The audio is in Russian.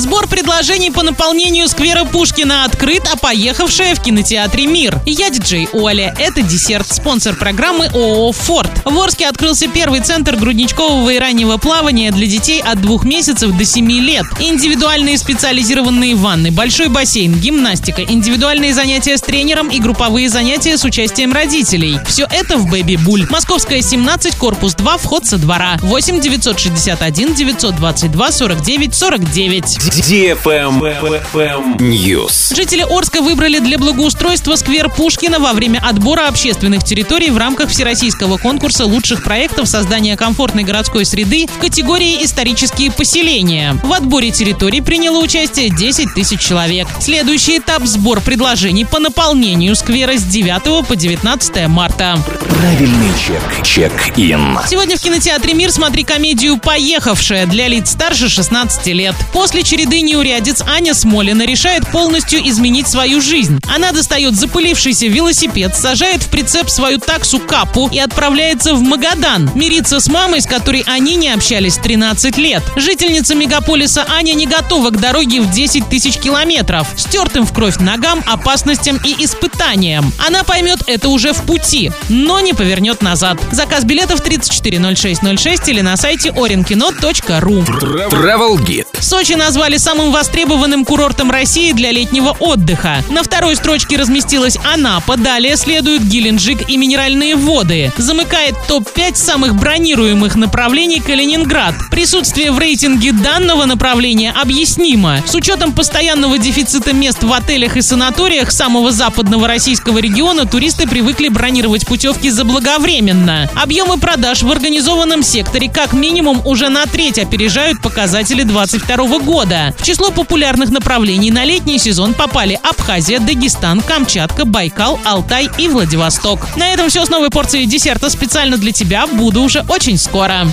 Сбор предложений по наполнению сквера Пушкина открыт, а поехавшая в кинотеатре «Мир». Я диджей Оля. Это десерт. Спонсор программы ООО «Форд». В Орске открылся первый центр грудничкового и раннего плавания для детей от двух месяцев до 7 лет. Индивидуальные специализированные ванны, большой бассейн, гимнастика, индивидуальные занятия с тренером и групповые занятия с участием родителей. Все это в Бэби Буль. Московская 17, корпус 2, вход со двора. 8 961 922 49 49. News. Жители Орска выбрали для благоустройства сквер Пушкина во время отбора общественных территорий в рамках всероссийского конкурса лучших проектов создания комфортной городской среды в категории «Исторические поселения». В отборе территорий приняло участие 10 тысяч человек. Следующий этап – сбор предложений по наполнению сквера с 9 по 19 марта. Правильный чек. Чек-ин. Сегодня в кинотеатре «Мир» смотри комедию «Поехавшая» для лиц старше 16 лет. После череды неурядиц Аня Смолина решает полностью изменить свою жизнь. Она достает запылившийся велосипед, сажает в прицеп свою таксу Капу и отправляется в Магадан. Мириться с мамой, с которой они не общались 13 лет. Жительница мегаполиса Аня не готова к дороге в 10 тысяч километров. Стертым в кровь ногам, опасностям и испытаниям. Она поймет это уже в пути, но не повернет назад. Заказ билетов 340606 или на сайте orinkino.ru. Travel Guide. Сочи назвали самым востребованным курортом России для летнего отдыха. На второй строчке разместилась Анапа, далее следуют Геленджик и Минеральные воды. Замыкает топ-5 самых бронируемых направлений Калининград. Присутствие в рейтинге данного направления объяснимо. С учетом постоянного дефицита мест в отелях и санаториях самого западного российского региона туристы привыкли бронировать путевки заблаговременно. Объемы продаж в организованном секторе как минимум уже на треть опережают показатели 2022 В число популярных направлений на летний сезон попали Абхазия, Дагестан, Камчатка, Байкал, Алтай и Владивосток. На этом все с новой порцией десерта специально для тебя. Буду уже очень скоро.